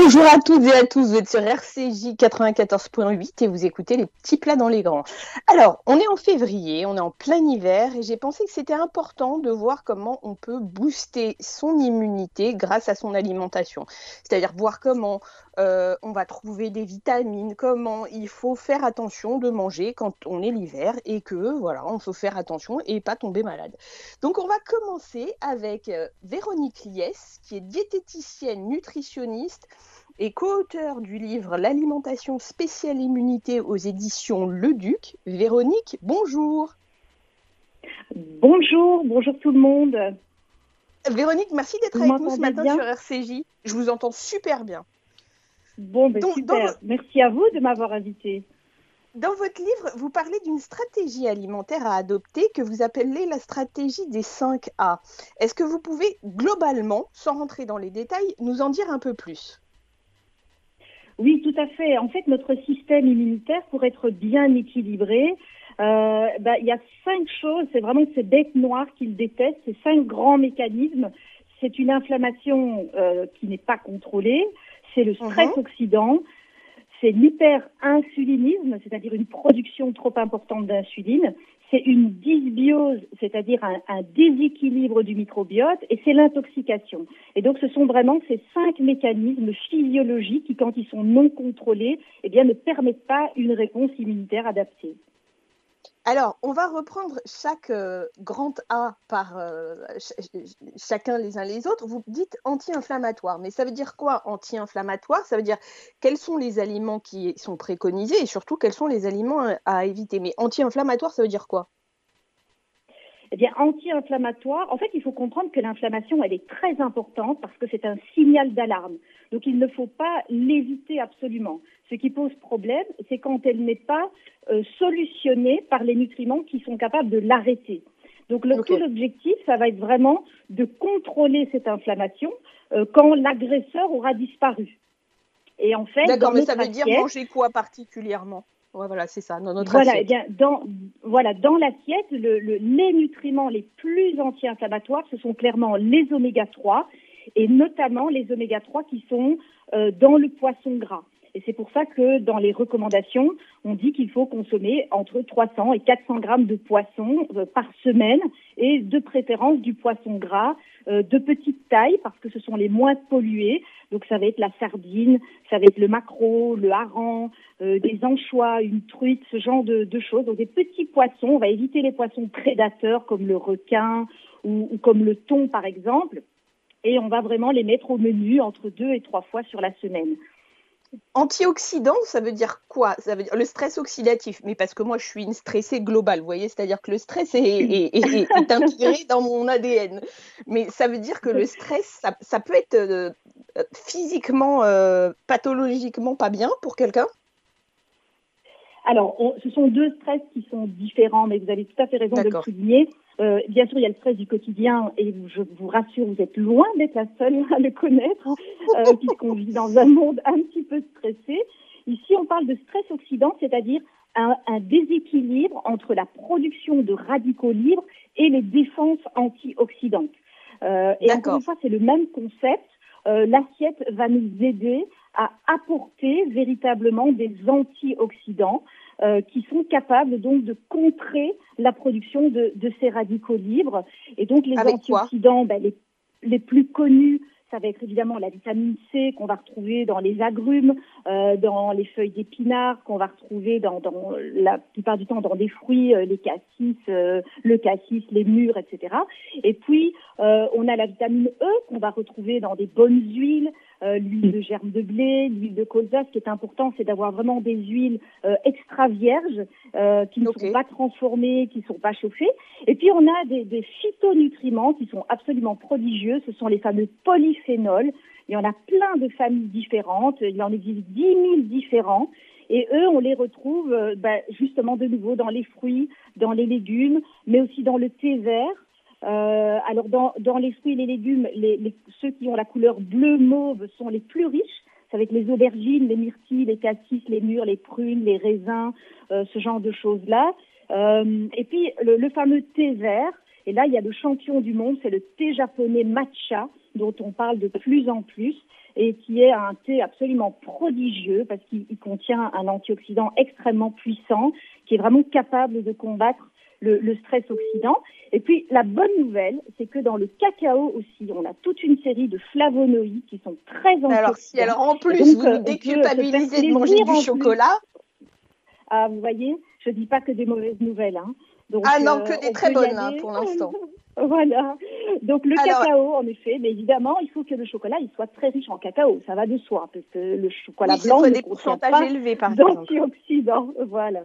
Bonjour à toutes et à tous, vous êtes sur RCJ 94.8 et vous écoutez les petits plats dans les grands. Alors, on est en février, on est en plein hiver et j'ai pensé que c'était important de voir comment on peut booster son immunité grâce à son alimentation. C'est-à-dire voir comment euh, on va trouver des vitamines, comment il faut faire attention de manger quand on est l'hiver et que voilà, on faut faire attention et pas tomber malade. Donc on va commencer avec euh, Véronique Liès, qui est diététicienne nutritionniste et co-auteur du livre L'alimentation spéciale immunité aux éditions Le Duc. Véronique, bonjour. Bonjour, bonjour tout le monde. Véronique, merci d'être avec nous ce matin sur RCJ. Je vous entends super bien. Bon, ben super. Merci à vous de m'avoir invité. Dans votre livre, vous parlez d'une stratégie alimentaire à adopter que vous appelez la stratégie des 5 A. Est-ce que vous pouvez globalement, sans rentrer dans les détails, nous en dire un peu plus? Oui, tout à fait. En fait, notre système immunitaire, pour être bien équilibré, euh, bah, il y a cinq choses, c'est vraiment ces bêtes noires qu'il déteste, ces cinq grands mécanismes. C'est une inflammation euh, qui n'est pas contrôlée, c'est le stress uh-huh. oxydant, c'est l'hyperinsulinisme, c'est-à-dire une production trop importante d'insuline, c'est une dysbiose, c'est-à-dire un, déséquilibre du microbiote, et c'est l'intoxication. Et donc, ce sont vraiment ces cinq mécanismes physiologiques qui, quand ils sont non contrôlés, eh bien, ne permettent pas une réponse immunitaire adaptée. Alors, on va reprendre chaque euh, grand A par euh, chacun les uns les autres. Vous dites anti-inflammatoire, mais ça veut dire quoi anti-inflammatoire? Ça veut dire quels sont les aliments qui sont préconisés et surtout quels sont les aliments à éviter. Mais anti-inflammatoire, ça veut dire quoi? Eh bien, anti-inflammatoire, en fait, il faut comprendre que l'inflammation, elle est très importante parce que c'est un signal d'alarme. Donc, il ne faut pas l'éviter absolument. Ce qui pose problème, c'est quand elle n'est pas euh, solutionnée par les nutriments qui sont capables de l'arrêter. Donc, le, tout l'objectif, ça va être vraiment de contrôler cette inflammation euh, quand l'agresseur aura disparu. Et en fait, d'accord, mais ça veut dire manger quoi particulièrement? Voilà, c'est ça, dans notre voilà, assiette. Eh dans, voilà, dans l'assiette, les nutriments les plus anti-inflammatoires, ce sont clairement les oméga 3 et notamment les oméga 3 qui sont euh, dans le poisson gras. Et c'est pour ça que dans les recommandations, on dit qu'il faut consommer entre 300 et 400 grammes de poisson euh, par semaine et de préférence du poisson gras euh, de petite taille parce que ce sont les moins pollués. Donc ça va être la sardine, ça va être le maquereau, le hareng, euh, des anchois, une truite, ce genre de, choses. Donc des petits poissons. On va éviter les poissons prédateurs comme le requin ou, ou comme le thon par exemple. Et on va vraiment les mettre au menu entre deux et trois fois sur la semaine. Antioxydant, ça veut dire quoi? Ça veut dire le stress oxydatif. Mais parce que moi, je suis une stressée globale, vous voyez, c'est-à-dire que le stress est, est, intégré dans mon ADN. Mais ça veut dire que le stress, ça, peut être euh, physiquement, euh, pathologiquement pas bien pour quelqu'un alors, ce sont deux stress qui sont différents, mais vous avez tout à fait raison de le souligner. Euh, bien sûr, il y a le stress du quotidien, et je vous rassure, vous êtes loin d'être la seule à le connaître, euh, puisqu'on vit dans un monde un petit peu stressé. Ici, on parle de stress oxydant, c'est-à-dire un, un, déséquilibre entre la production de radicaux libres et les défenses antioxydantes. Euh, et encore une fois, c'est le même concept. Euh, l'assiette va nous aider à apporter véritablement des antioxydants euh, qui sont capables donc de contrer la production de, de ces radicaux libres. Et donc les antioxydants, ben, les, les plus connus ça va être évidemment la vitamine C qu'on va retrouver dans les agrumes, euh, dans les feuilles d'épinards, qu'on va retrouver dans, dans, la plupart du temps dans des fruits, euh, les cassis, euh, le cassis, les mûres, etc. Et puis on a la vitamine E qu'on va retrouver dans des bonnes huiles, l'huile de germe de blé, l'huile de colza. Ce qui est important, c'est d'avoir vraiment des huiles extra vierges qui ne sont pas transformées, qui ne sont pas chauffées. Et puis on a des, des phytonutriments qui sont absolument prodigieux. Ce sont les fameux polyphénols phénol. Il y en a plein de familles différentes. Il en existe 10 000 différents. Et eux, on les retrouve euh, bah, justement de nouveau dans les fruits, dans les légumes, mais aussi dans le thé vert. Euh, alors dans, dans, les fruits et les légumes, les, ceux qui ont la couleur bleu-mauve sont les plus riches. Ça va être les aubergines, les myrtilles, les cassis, les mûres, les prunes, les raisins, euh, ce genre de choses-là. et puis le, le fameux thé vert. Et là, il y a le champion du monde, c'est le thé japonais matcha dont on parle de plus en plus et qui est un thé absolument prodigieux parce qu'il contient un antioxydant extrêmement puissant qui est vraiment capable de combattre le, stress oxydant. Et puis la bonne nouvelle, c'est que dans le cacao aussi, on a toute une série de flavonoïdes qui sont très antioxydants. Alors, si, alors en plus, vous nous déculpabilisez de manger du chocolat. Ah, vous voyez, je dis pas que des mauvaises nouvelles. Hein. ah non, que des très bonnes hein, pour l'instant. Voilà. Donc le cacao, en effet, mais évidemment, il faut que le chocolat il soit très riche en cacao. Ça va de soi, parce que le chocolat blanc ne des pourcentages élevés, par d'antioxydants. Voilà.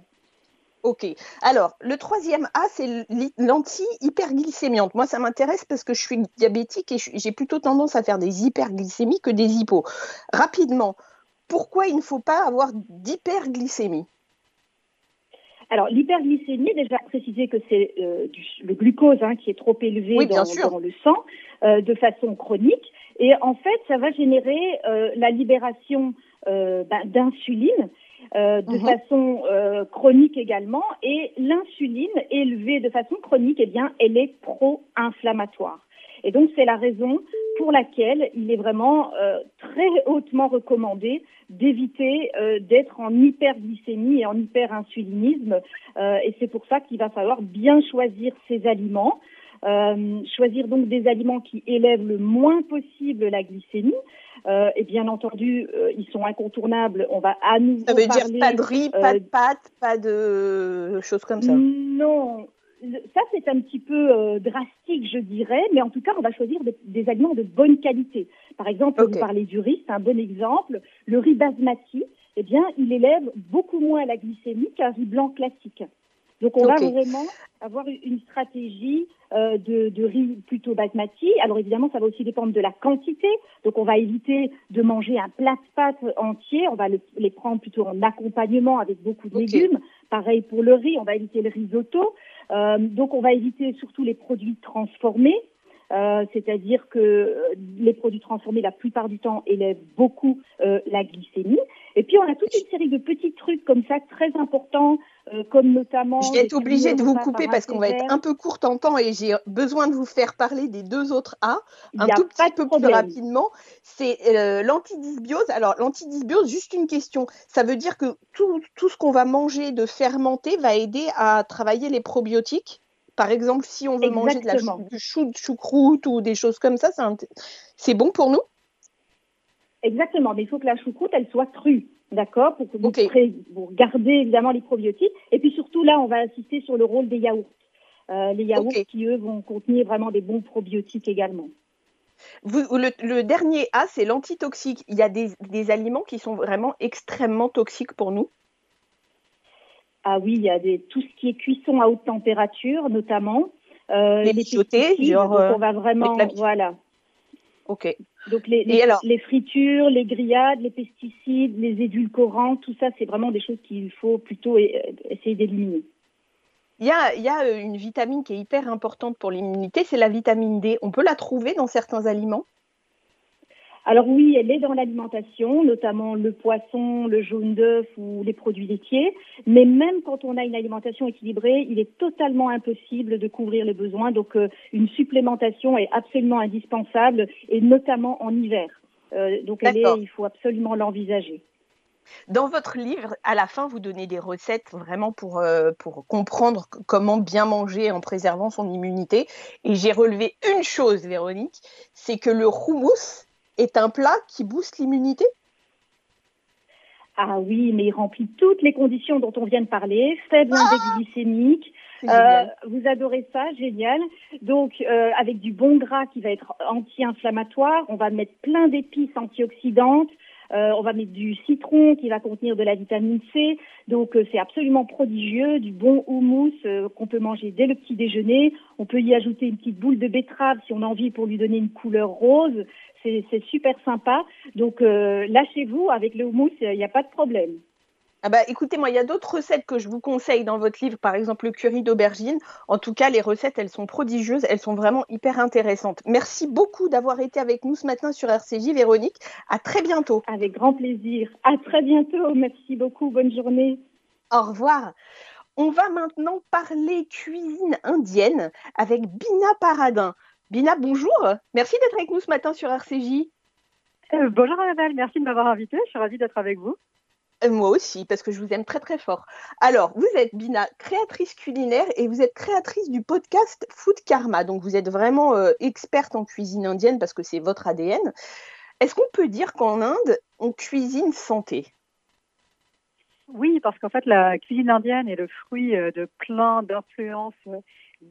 Ok. Alors, le troisième A, c'est l'anti-hyperglycémiante. Moi, ça m'intéresse parce que je suis diabétique et j'ai plutôt tendance à faire des hyperglycémies que des hypos. Rapidement, pourquoi il ne faut pas avoir d'hyperglycémie? Alors, l'hyperglycémie, déjà préciser que c'est euh, le glucose hein, qui est trop élevé dans, le sang euh, de façon chronique. Et en fait, ça va générer euh, la libération ben, d'insuline de mhm. façon chronique également. Et l'insuline élevée de façon chronique, eh bien, elle est pro-inflammatoire. Et donc, c'est la raison pour laquelle il est vraiment très hautement recommandé d'éviter euh, d'être en hyperglycémie et en hyperinsulinisme. Euh, et c'est pour ça qu'il va falloir bien choisir ses aliments. Euh, choisir donc des aliments qui élèvent le moins possible la glycémie. et bien entendu, ils sont incontournables. On va à nouveau Ça veut dire pas de riz, pas de pâtes, pas de choses comme ça. Non, ça, c'est un petit peu euh, drastique, je dirais, mais en tout cas, on va choisir des, aliments de bonne qualité. Par exemple, vous parlez du riz, c'est un bon exemple. Le riz basmati, eh bien, il élève beaucoup moins la glycémie qu'un riz blanc classique. Donc, on va vraiment avoir une stratégie euh, de, riz plutôt basmati. Alors, évidemment, ça va aussi dépendre de la quantité. Donc, on va éviter de manger un plat de pâtes entier. On va les prendre plutôt en accompagnement avec beaucoup de légumes. Pareil pour le riz, on va éviter le risotto. Euh, donc on va éviter surtout les produits transformés, euh, c'est-à-dire que euh, les produits transformés, la plupart du temps, élèvent beaucoup la glycémie. Et puis on a toute une série de petits trucs comme ça très importants, comme notamment. Je vais être obligée de vous couper parce qu'on va être un peu court en temps et j'ai besoin de vous faire parler des deux autres A un tout petit peu plus rapidement. C'est l'antidysbiose. Alors l'antidysbiose, juste une question. Ça veut dire que tout, tout ce qu'on va manger de fermenté va aider à travailler les probiotiques? Par exemple, si on veut manger de la du chou de choucroute ou des choses comme ça, c'est bon pour nous? Exactement, mais il faut que la choucroute, elle soit crue, d'accord pour, pour, garder évidemment les probiotiques. Et puis surtout, là, on va insister sur le rôle des yaourts. Euh, les yaourts qui, eux, vont contenir vraiment des bons probiotiques également. le, dernier A, c'est l'antitoxique. Il y a des aliments qui sont vraiment extrêmement toxiques pour nous ah oui, il y a des, tout ce qui est cuisson à haute température, notamment. Euh, les, les genre. on va vraiment, voilà. Ok. Donc les, les, fritures, les grillades, les pesticides, les édulcorants, tout ça, c'est vraiment des choses qu'il faut plutôt essayer d'éliminer. Il y, a, il y a une vitamine qui est hyper importante pour l'immunité, c'est la vitamine D. On peut la trouver dans certains aliments? Alors oui, elle est dans l'alimentation, notamment le poisson, le jaune d'œuf ou les produits laitiers. Mais même quand on a une alimentation équilibrée, il est totalement impossible de couvrir les besoins. Donc euh, une supplémentation est absolument indispensable, et notamment en hiver. Euh, donc elle est, il faut absolument l'envisager. Dans votre livre, à la fin, vous donnez des recettes vraiment pour, euh, pour comprendre comment bien manger en préservant son immunité. Et j'ai relevé une chose, Véronique, c'est que le houmous est un plat qui booste l'immunité? Ah oui, mais il remplit toutes les conditions dont on vient de parler. Faible ah index glycémique. Euh, vous adorez ça, génial. Donc, euh, avec du bon gras qui va être anti-inflammatoire, on va mettre plein d'épices antioxydantes, euh, on va mettre du citron qui va contenir de la vitamine C. Donc euh, c'est absolument prodigieux, du bon houmous euh, qu'on peut manger dès le petit déjeuner. On peut y ajouter une petite boule de betterave si on a envie pour lui donner une couleur rose. C'est super sympa. Donc lâchez-vous avec le houmous, il n'y a pas de problème. Ah bah, écoutez, moi, il y a d'autres recettes que je vous conseille dans votre livre, par exemple le curry d'aubergine. En tout cas, les recettes, elles sont prodigieuses, elles sont vraiment hyper intéressantes. Merci beaucoup d'avoir été avec nous ce matin sur RCJ, Véronique. À très bientôt. Avec grand plaisir. À très bientôt. Merci beaucoup. Bonne journée. Au revoir. On va maintenant parler cuisine indienne avec Bina Paradin. Bina, bonjour. Merci d'être avec nous ce matin sur RCJ. Euh, bonjour Annabelle, merci de m'avoir invitée. Je suis ravie d'être avec vous. Euh, moi aussi, parce que je vous aime très très fort. Alors, vous êtes Bina, créatrice culinaire et vous êtes créatrice du podcast Food Karma. Donc, vous êtes vraiment euh, experte en cuisine indienne parce que c'est votre ADN. Est-ce qu'on peut dire qu'en Inde, on cuisine santé? Oui, parce qu'en fait, la cuisine indienne est le fruit de plein d'influences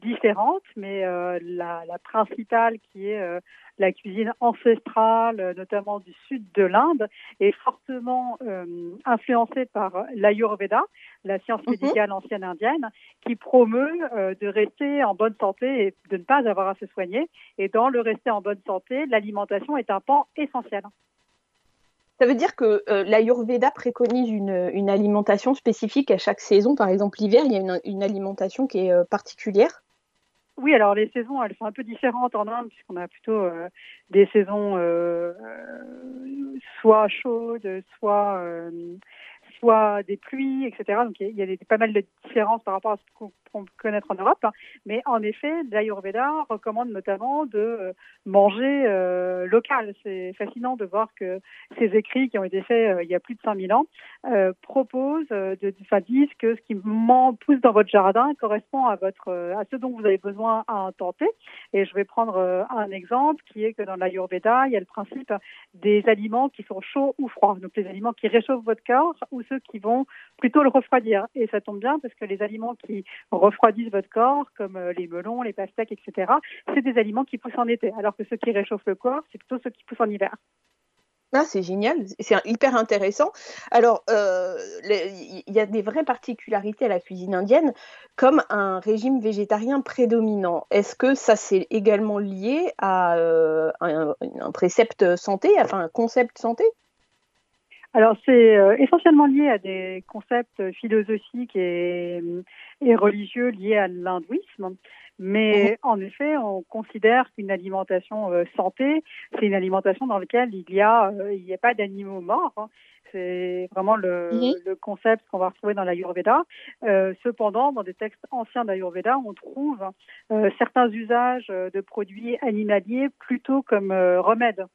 différentes, mais euh, la, principale qui est euh, la cuisine ancestrale, euh, notamment du sud de l'Inde, est fortement influencée par l'Ayurveda, la science mhm. médicale ancienne indienne, qui promeut de rester en bonne santé et de ne pas avoir à se soigner. Et dans le rester en bonne santé, l'alimentation est un pan essentiel. Ça veut dire que l'Ayurveda préconise une, alimentation spécifique à chaque saison. Par exemple, l'hiver, il y a une alimentation qui est particulière. Oui, alors les saisons, elles sont un peu différentes en Inde, puisqu'on a plutôt euh, des saisons euh, euh, soit chaudes, soit soit des pluies, etc. Donc il y a, pas mal de différences par rapport à ce qu'on peut connaître en Europe. Hein. Mais en effet, l'Ayurveda recommande notamment de euh, manger euh, local. C'est fascinant de voir que ces écrits qui ont été faits euh, il y a plus de 5000 ans proposent, de, enfin, disent que ce qui pousse dans votre jardin correspond à votre à ce dont vous avez besoin à T. Et je vais prendre un exemple qui est que dans l'Ayurveda, il y a le principe des aliments qui sont chauds ou froids. Donc les aliments qui réchauffent votre corps ou qui vont plutôt le refroidir. Et ça tombe bien parce que les aliments qui refroidissent votre corps, comme euh, les melons, les pastèques, etc., c'est des aliments qui poussent en été, alors que ceux qui réchauffent le corps, c'est plutôt ceux qui poussent en hiver. Ah, c'est génial, c'est hyper intéressant. Alors, euh, il y a des vraies particularités à la cuisine indienne, comme un régime végétarien prédominant. Est-ce que ça c'est également lié à euh, un, un, précepte santé, enfin un concept santé? Alors c'est euh, essentiellement lié à des concepts philosophiques et, et religieux liés à l'hindouisme. Mais mhm. en effet, on considère qu'une alimentation euh, santé, c'est une alimentation dans laquelle il y a, euh, il n'y a pas d'animaux morts. Hein. C'est vraiment le, mhm. le concept qu'on va retrouver dans l'Ayurveda. Euh, cependant, dans des textes anciens d'Ayurveda, on trouve certains usages de produits animaliers plutôt comme remède,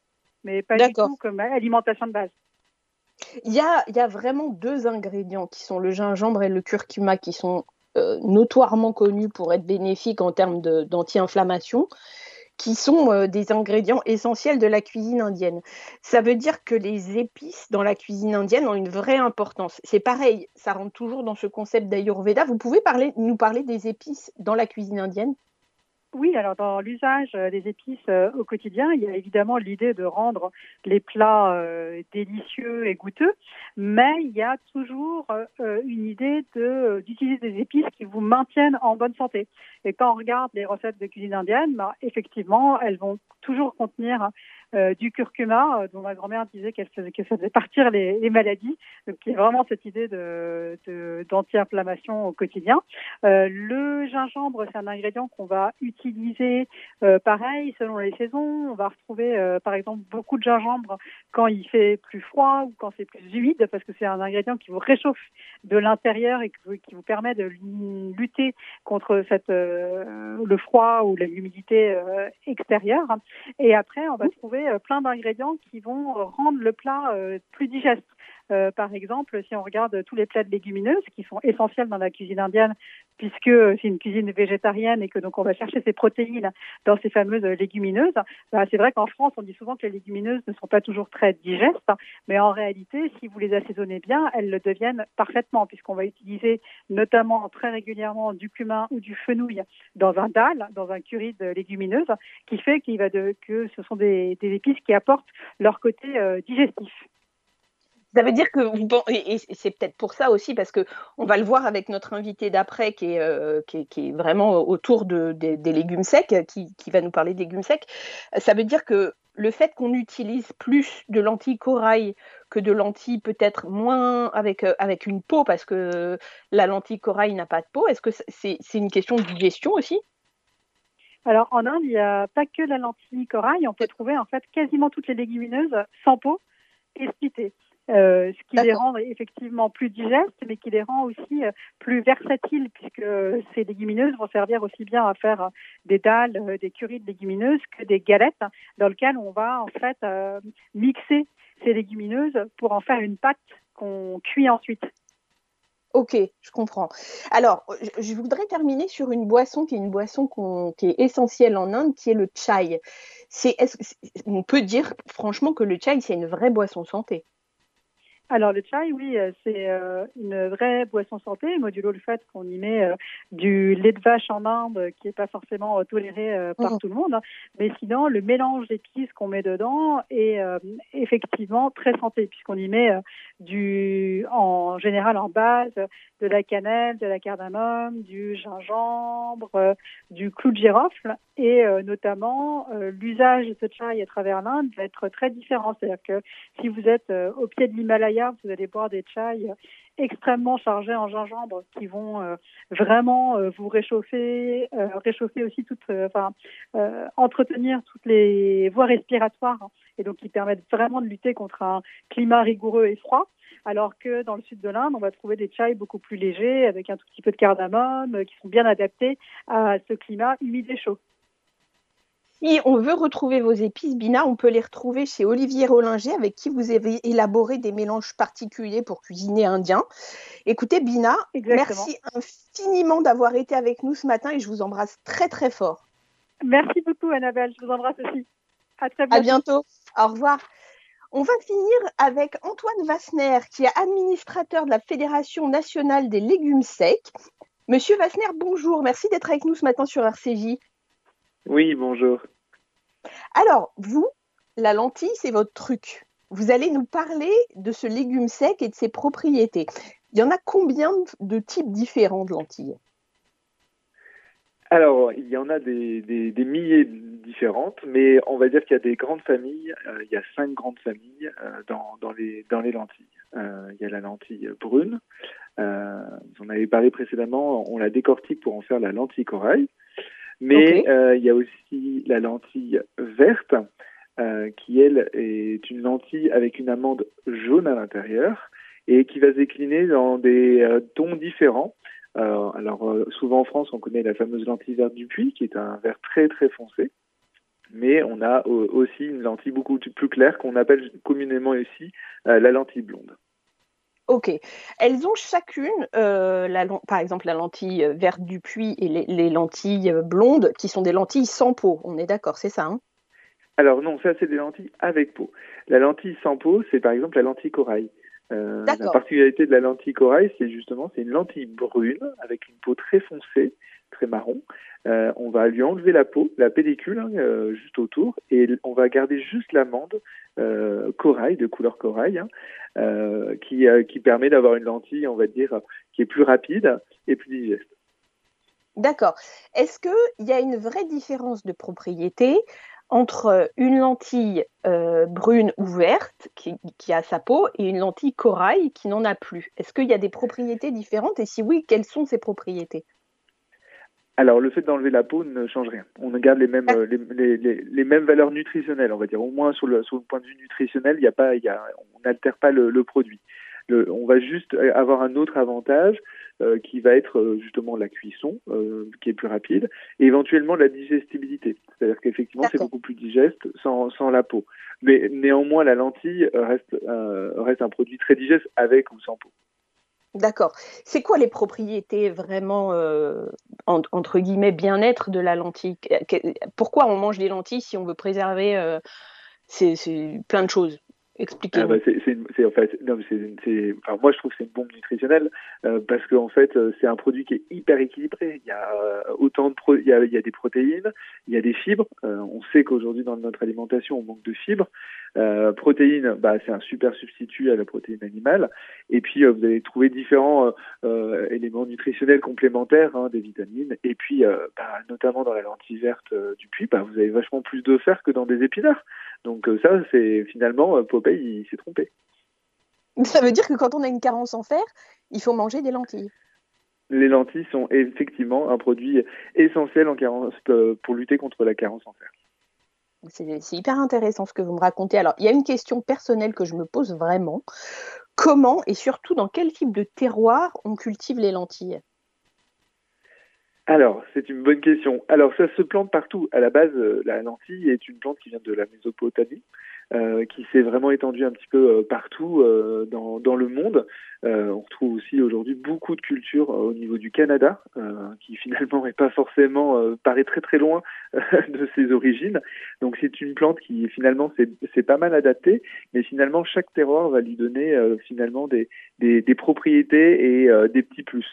mais pas du tout comme alimentation de base. Il y a, vraiment deux ingrédients qui sont le gingembre et le curcuma qui sont euh, notoirement connus pour être bénéfiques en termes d'anti-inflammation qui sont euh, des ingrédients essentiels de la cuisine indienne. Ça veut dire que les épices dans la cuisine indienne ont une vraie importance. C'est pareil, ça rentre toujours dans ce concept d'Ayurveda. Vous pouvez nous parler des épices dans la cuisine indienne? Oui, alors dans l'usage euh, des épices euh, au quotidien, il y a évidemment l'idée de rendre les plats euh, délicieux et goûteux, mais il y a toujours une idée d'utiliser des épices qui vous maintiennent en bonne santé. Et quand on regarde les recettes de cuisine indienne, bah, effectivement, elles vont toujours contenir euh, du curcuma, euh, dont ma grand-mère disait qu'elle faisait, que ça faisait partir les, maladies. Donc, il y a vraiment cette idée de, d'anti-inflammation au quotidien. Euh, le gingembre, c'est un ingrédient qu'on va utiliser pareil selon les saisons. On va retrouver, par exemple, beaucoup de gingembre quand il fait plus froid ou quand c'est plus humide, parce que c'est un ingrédient qui vous réchauffe de l'intérieur et qui vous permet de lutter contre cette, le froid ou l'humidité extérieure. Et après, on va trouver euh, plein d'ingrédients qui vont rendre le plat euh, plus digeste. Euh, par exemple, si on regarde tous les plats de légumineuses qui sont essentiels dans la cuisine indienne, puisque c'est une cuisine végétarienne et que donc on va chercher ces protéines dans ces fameuses légumineuses, bah, c'est vrai qu'en France, on dit souvent que les légumineuses ne sont pas toujours très digestes, mais en réalité, si vous les assaisonnez bien, elles le deviennent parfaitement, puisqu'on va utiliser notamment très régulièrement du cumin ou du fenouil dans un dal, dans un curry de légumineuses, qui fait qu'il va que ce sont des, épices qui apportent leur côté euh, digestif. Ça veut dire que vous et c'est peut-être pour ça aussi parce que on va le voir avec notre invité d'après qui est, euh, vraiment autour de, des légumes secs, qui, qui, va nous parler des légumes secs. Ça veut dire que le fait qu'on utilise plus de lentilles corail que de lentilles peut-être moins avec, euh, avec une peau parce que la lentille corail n'a pas de peau, est-ce que c'est une question de digestion aussi? Alors en Inde, il n'y a pas que la lentille corail, on peut trouver en fait quasiment toutes les légumineuses sans peau et splittées. Ce qui les rend effectivement plus digestes, mais qui les rend aussi plus versatiles, puisque ces légumineuses vont servir aussi bien à faire des dalles, des curries de légumineuses que des galettes, dans lesquelles on va en fait mixer ces légumineuses pour en faire une pâte qu'on cuit ensuite. Ok, je comprends. Alors, je voudrais terminer sur une boisson qui est une boisson qui est essentielle en Inde, qui est le chai. C'est, on peut dire franchement que le chai, c'est une vraie boisson santé. Alors le chai, oui, euh, c'est euh, une vraie boisson santé, modulo le fait qu'on y met euh, du lait de vache en Inde qui n'est pas forcément toléré par mmh. tout le monde. Hein. Mais sinon, le mélange d'épices qu'on met dedans est effectivement très santé puisqu'on y met du, en général en base, de la cannelle, de la cardamome, du gingembre, du clou de girofle et notamment l'usage de ce chai à travers l'Inde va être très différent. C'est-à-dire que si vous êtes au pied de l'Himalaya vous allez boire des chais extrêmement chargés en gingembre qui vont euh, vraiment euh, vous réchauffer, euh, réchauffer aussi toutes, enfin, entretenir toutes les voies respiratoires et donc qui permettent vraiment de lutter contre un climat rigoureux et froid. Alors que dans le sud de l'Inde, on va trouver des chais beaucoup plus légers avec un tout petit peu de cardamome qui sont bien adaptés à ce climat humide et chaud. Si on veut retrouver vos épices, Bina, on peut les retrouver chez Olivier Rollinger, avec qui vous avez élaboré des mélanges particuliers pour cuisiner indien. Écoutez, Bina, merci infiniment d'avoir été avec nous ce matin et je vous embrasse très très fort. Merci beaucoup, Annabelle. Je vous embrasse aussi. À très bientôt. À bientôt. Au revoir. On va finir avec Antoine Vassner, qui est administrateur de la Fédération nationale des légumes secs. Monsieur Vassner, bonjour. Merci d'être avec nous ce matin sur RCJ. Oui, bonjour. Alors, vous, la lentille, c'est votre truc. Vous allez nous parler de ce légume sec et de ses propriétés. Il y en a combien de types différents de lentilles? Alors, il y en a des, milliers différentes, mais on va dire qu'il y a des grandes familles. Euh, il y a cinq grandes familles euh, dans, les, dans les lentilles. Euh, il y a la lentille brune. vous en avez parlé précédemment. On la décortique pour en faire la lentille corail. Mais euh, il y a aussi la lentille verte, euh, qui elle est une lentille avec une amande jaune à l'intérieur et qui va se décliner dans des euh, tons différents. Alors souvent en France, on connaît la fameuse lentille verte du puits, qui est un vert très très foncé. Mais on a aussi une lentille beaucoup plus claire qu'on appelle communément ici la lentille blonde. Ok. Elles ont chacune, euh, la, par exemple, la lentille euh, verte du puits et les, lentilles euh, blondes, qui sont des lentilles sans peau. On est d'accord, c'est ça hein? Alors non, ça c'est des lentilles avec peau. La lentille sans peau, c'est par exemple la lentille corail. La particularité de la lentille corail, c'est justement c'est une lentille brune avec une peau très foncée, très marron. on va lui enlever la peau, la pellicule hein, juste autour, et on va garder juste l'amande corail de couleur corail. Hein, euh, qui, euh, qui permet d'avoir une lentille, on va dire, qui est plus rapide et plus digeste. D'accord. Est-ce qu'il y a une vraie différence de propriété entre une lentille euh, brune ou verte qui, qui, a sa peau et une lentille corail qui n'en a plus? Est-ce qu'il y a des propriétés différentes? Et si oui, quelles sont ces propriétés? Alors, le fait d'enlever la peau ne change rien. On garde les mêmes, ah. les, les, les, mêmes valeurs nutritionnelles, on va dire. Au moins, sur le, sur le point de vue nutritionnel, il y a pas, il y a, on n'altère pas le, le produit. Le, on va juste avoir un autre avantage euh, qui va être euh, justement la cuisson, euh, qui est plus rapide, et éventuellement la digestibilité. C'est-à-dire qu'effectivement, c'est beaucoup plus digeste sans, sans la peau. Mais néanmoins, la lentille reste, reste un produit très digeste avec ou sans peau. D'accord. C'est quoi les propriétés vraiment, euh, entre guillemets, bien-être de la lentille? Pourquoi on mange des lentilles si on veut préserver euh, plein de choses? Expliquez. Ah bah c'est, en fait, non, c'est, enfin, moi je trouve que c'est une bombe nutritionnelle euh, parce qu'en fait c'est un produit qui est hyper équilibré. Il y a autant de pro... il, y a, il y a des protéines, il y a des fibres. on sait qu'aujourd'hui dans notre alimentation on manque de fibres. Euh, protéines, bah, c'est un super substitut à la protéine animale. Et puis, euh, vous allez trouver différents euh, éléments nutritionnels complémentaires, hein, des vitamines. Et puis, bah, notamment dans la lentille verte du puits, bah, vous avez vachement plus de fer que dans des épinards. Donc ça, c'est finalement, Popeye, il s'est trompé. Ça veut dire que quand on a une carence en fer, il faut manger des lentilles les lentilles sont effectivement un produit essentiel en carence, pour lutter contre la carence en fer. C'est hyper intéressant ce que vous me racontez. Alors, il y a une question personnelle que je me pose vraiment. Comment et surtout dans quel type de terroir on cultive les lentilles? Alors, c'est une bonne question. Alors, ça se plante partout. À la base, euh, la lentille est une plante qui vient de la Mésopotamie, euh, qui s'est vraiment étendue un petit peu euh, partout dans, dans, le monde. on retrouve aussi aujourd'hui beaucoup de cultures au niveau du Canada, qui finalement n'est pas forcément, paraît très très loin de ses origines. Donc, c'est une plante qui finalement c'est pas mal adaptée, mais finalement chaque terroir va lui donner finalement des, des, des propriétés et des petits plus.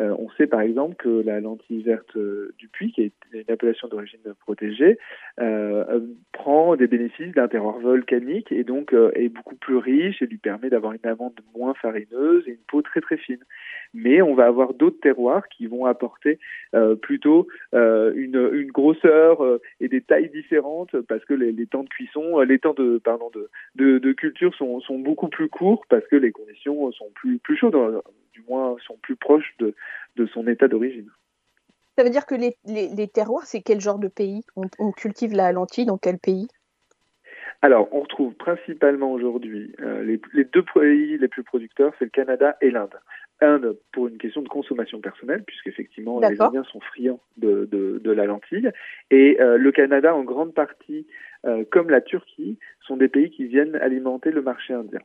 Euh, on sait par exemple que la lentille verte euh, du puits, qui est une appellation d'origine protégée, euh, prend des bénéfices d'un terroir volcanique et donc est beaucoup plus riche et lui permet d'avoir une amande moins farineuse et une peau très très fine. Mais on va avoir d'autres terroirs qui vont apporter plutôt une, grosseur et des tailles différentes parce que les, temps de cuisson, les temps de culture sont, beaucoup plus courts parce que les conditions sont plus chaudes du moins sont plus proches de, son état d'origine. Ça veut dire que les, terroirs, c'est quel genre de pays? On, cultive la lentille dans quel pays? Alors, on retrouve principalement aujourd'hui euh, les, les, deux pays les plus producteurs, c'est le Canada et l'Inde. Inde pour une question de consommation personnelle, puisqu'effectivement les Indiens sont friands de, de, de la lentille, et euh, le Canada en grande partie, euh, comme la Turquie, sont des pays qui viennent alimenter le marché indien.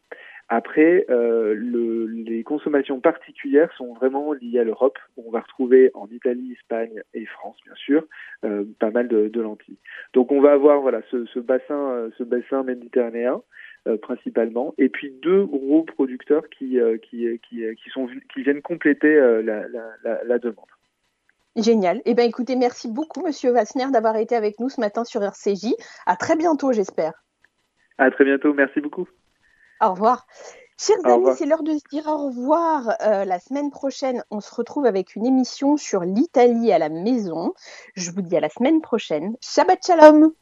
Après, euh, le, les consommations particulières sont vraiment liées à l'Europe. On va retrouver en Italie, Espagne et France, bien sûr, euh, pas mal de, de, lentilles. Donc, on va avoir voilà ce, ce bassin, euh, ce bassin méditerranéen euh, principalement, et puis deux gros producteurs qui qui, qui, qui sont qui viennent compléter la, la, la, demande. Génial. Eh bien, écoutez, merci beaucoup, Monsieur Vassner, d'avoir été avec nous ce matin sur RCJ. À très bientôt, j'espère. À très bientôt. Merci beaucoup. Au revoir. Chers amis, c'est l'heure de se dire au revoir. Euh, la semaine prochaine, on se retrouve avec une émission sur l'Italie à la maison. Je vous dis à la semaine prochaine. Shabbat Shalom